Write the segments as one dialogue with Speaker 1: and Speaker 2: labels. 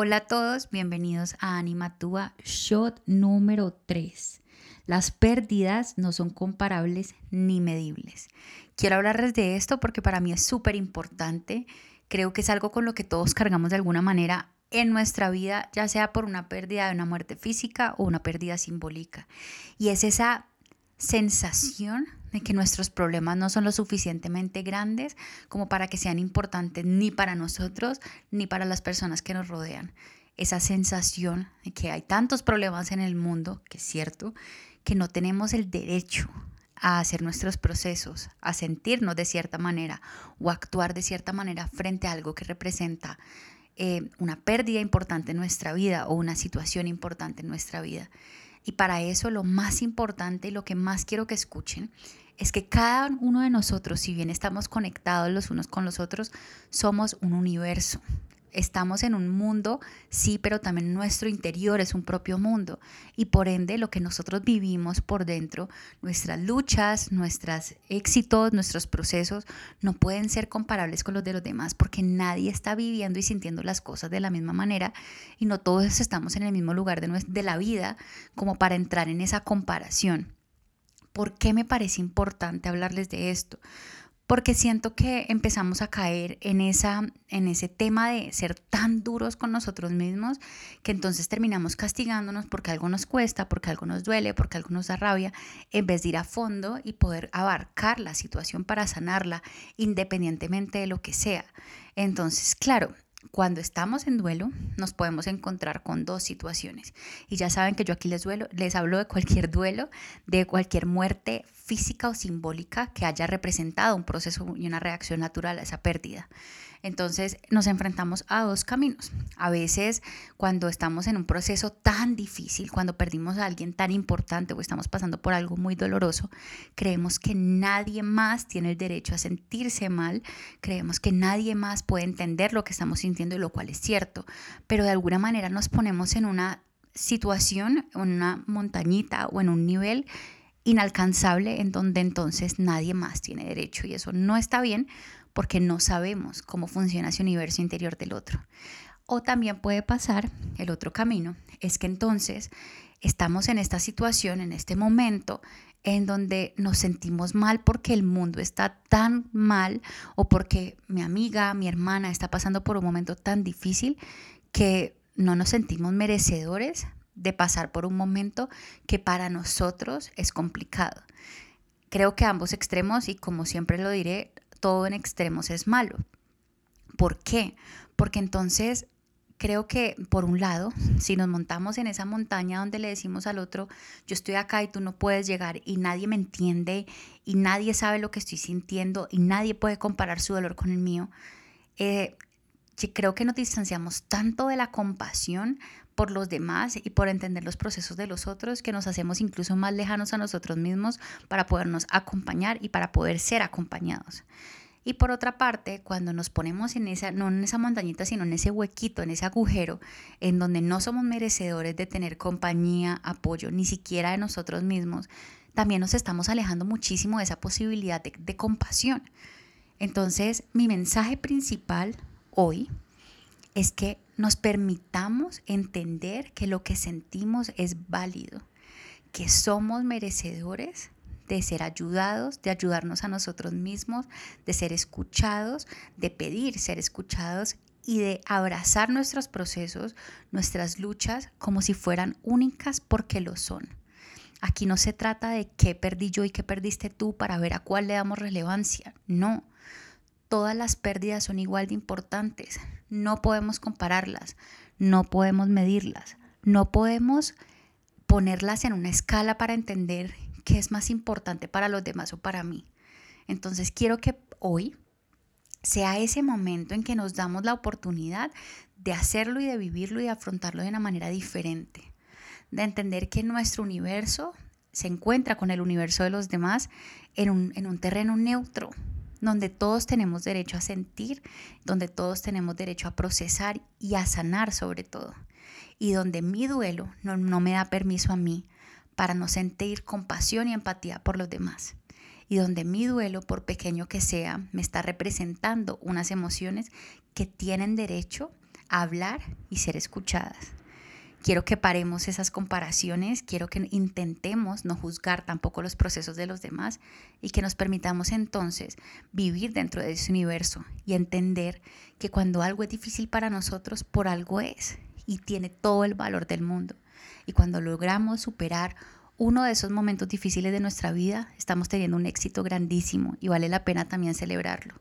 Speaker 1: Hola a todos, bienvenidos a Animatúa Shot número 3. Las pérdidas no son comparables ni medibles. Quiero hablarles de esto porque para mí es súper importante. Creo que es algo con lo que todos cargamos de alguna manera en nuestra vida, ya sea por una pérdida de una muerte física o una pérdida simbólica. Y es esa sensación de que nuestros problemas no son lo suficientemente grandes como para que sean importantes ni para nosotros ni para las personas que nos rodean. Esa sensación de que hay tantos problemas en el mundo, que es cierto, que no tenemos el derecho a hacer nuestros procesos, a sentirnos de cierta manera o actuar de cierta manera frente a algo que representa eh, una pérdida importante en nuestra vida o una situación importante en nuestra vida. Y para eso lo más importante y lo que más quiero que escuchen es que cada uno de nosotros, si bien estamos conectados los unos con los otros, somos un universo. Estamos en un mundo, sí, pero también nuestro interior es un propio mundo. Y por ende, lo que nosotros vivimos por dentro, nuestras luchas, nuestros éxitos, nuestros procesos, no pueden ser comparables con los de los demás porque nadie está viviendo y sintiendo las cosas de la misma manera y no todos estamos en el mismo lugar de, la vida como para entrar en esa comparación. ¿Por qué me parece importante hablarles de esto? Porque siento que empezamos a caer en, esa, en ese tema de ser tan duros con nosotros mismos que entonces terminamos castigándonos porque algo nos cuesta, porque algo nos duele, porque algo nos da rabia, en vez de ir a fondo y poder abarcar la situación para sanarla independientemente de lo que sea. Entonces, claro, cuando estamos en duelo, nos podemos encontrar con dos situaciones. Y ya saben que yo aquí les, duelo, les hablo de cualquier duelo, de cualquier muerte física o simbólica que haya representado un proceso y una reacción natural a esa pérdida. Entonces nos enfrentamos a dos caminos. A veces cuando estamos en un proceso tan difícil, cuando perdimos a alguien tan importante o estamos pasando por algo muy doloroso, creemos que nadie más tiene el derecho a sentirse mal, creemos que nadie más puede entender lo que estamos sintiendo y lo cual es cierto, pero de alguna manera nos ponemos en una situación, en una montañita o en un nivel inalcanzable en donde entonces nadie más tiene derecho y eso no está bien porque no sabemos cómo funciona ese universo interior del otro. O también puede pasar, el otro camino, es que entonces estamos en esta situación, en este momento, en donde nos sentimos mal porque el mundo está tan mal o porque mi amiga, mi hermana está pasando por un momento tan difícil que no nos sentimos merecedores de pasar por un momento que para nosotros es complicado. Creo que ambos extremos, y como siempre lo diré, todo en extremos es malo. ¿Por qué? Porque entonces creo que por un lado, si nos montamos en esa montaña donde le decimos al otro, yo estoy acá y tú no puedes llegar y nadie me entiende y nadie sabe lo que estoy sintiendo y nadie puede comparar su dolor con el mío, eh, creo que nos distanciamos tanto de la compasión por los demás y por entender los procesos de los otros que nos hacemos incluso más lejanos a nosotros mismos para podernos acompañar y para poder ser acompañados. Y por otra parte, cuando nos ponemos en esa, no en esa montañita, sino en ese huequito, en ese agujero, en donde no somos merecedores de tener compañía, apoyo, ni siquiera de nosotros mismos, también nos estamos alejando muchísimo de esa posibilidad de, de compasión. Entonces, mi mensaje principal hoy es que nos permitamos entender que lo que sentimos es válido, que somos merecedores de ser ayudados, de ayudarnos a nosotros mismos, de ser escuchados, de pedir ser escuchados y de abrazar nuestros procesos, nuestras luchas como si fueran únicas porque lo son. Aquí no se trata de qué perdí yo y qué perdiste tú para ver a cuál le damos relevancia. No, todas las pérdidas son igual de importantes. No podemos compararlas, no podemos medirlas, no podemos ponerlas en una escala para entender qué es más importante para los demás o para mí. Entonces quiero que hoy sea ese momento en que nos damos la oportunidad de hacerlo y de vivirlo y de afrontarlo de una manera diferente, de entender que nuestro universo se encuentra con el universo de los demás en un, en un terreno neutro, donde todos tenemos derecho a sentir, donde todos tenemos derecho a procesar y a sanar sobre todo, y donde mi duelo no, me da permiso a mí para no sentir compasión y empatía por los demás, y donde mi duelo, por pequeño que sea, me está representando unas emociones que tienen derecho hablar y ser escuchadas. Quiero que paremos esas comparaciones, quiero que intentemos no juzgar tampoco los procesos de los demás y que nos permitamos entonces vivir dentro de ese universo y entender que cuando algo es difícil para nosotros, por algo es y tiene todo el valor del mundo. Y cuando logramos superar uno de esos momentos difíciles de nuestra vida, estamos teniendo un éxito grandísimo y vale la pena también celebrarlo.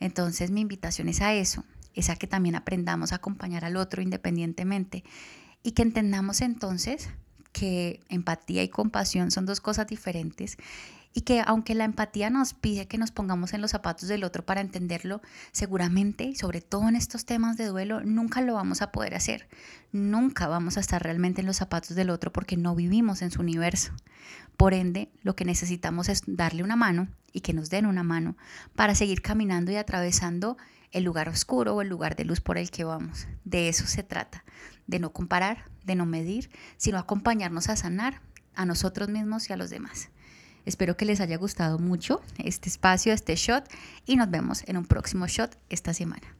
Speaker 1: Entonces mi invitación es a eso, es a que también aprendamos a acompañar al otro independientemente y que entendamos entonces que empatía y compasión son dos cosas diferentes y que aunque la empatía nos pide que nos pongamos en los zapatos del otro para entenderlo, seguramente, sobre todo en estos temas de duelo, nunca lo vamos a poder hacer. Nunca vamos a estar realmente en los zapatos del otro porque no vivimos en su universo. Por ende, lo que necesitamos es darle una mano y que nos den una mano para seguir caminando y atravesando el lugar oscuro o el lugar de luz por el que vamos. De eso se trata, de no comparar, de no medir, sino acompañarnos a sanar a nosotros mismos y a los demás. Espero que les haya gustado mucho este espacio, este shot y nos vemos en un próximo shot esta semana.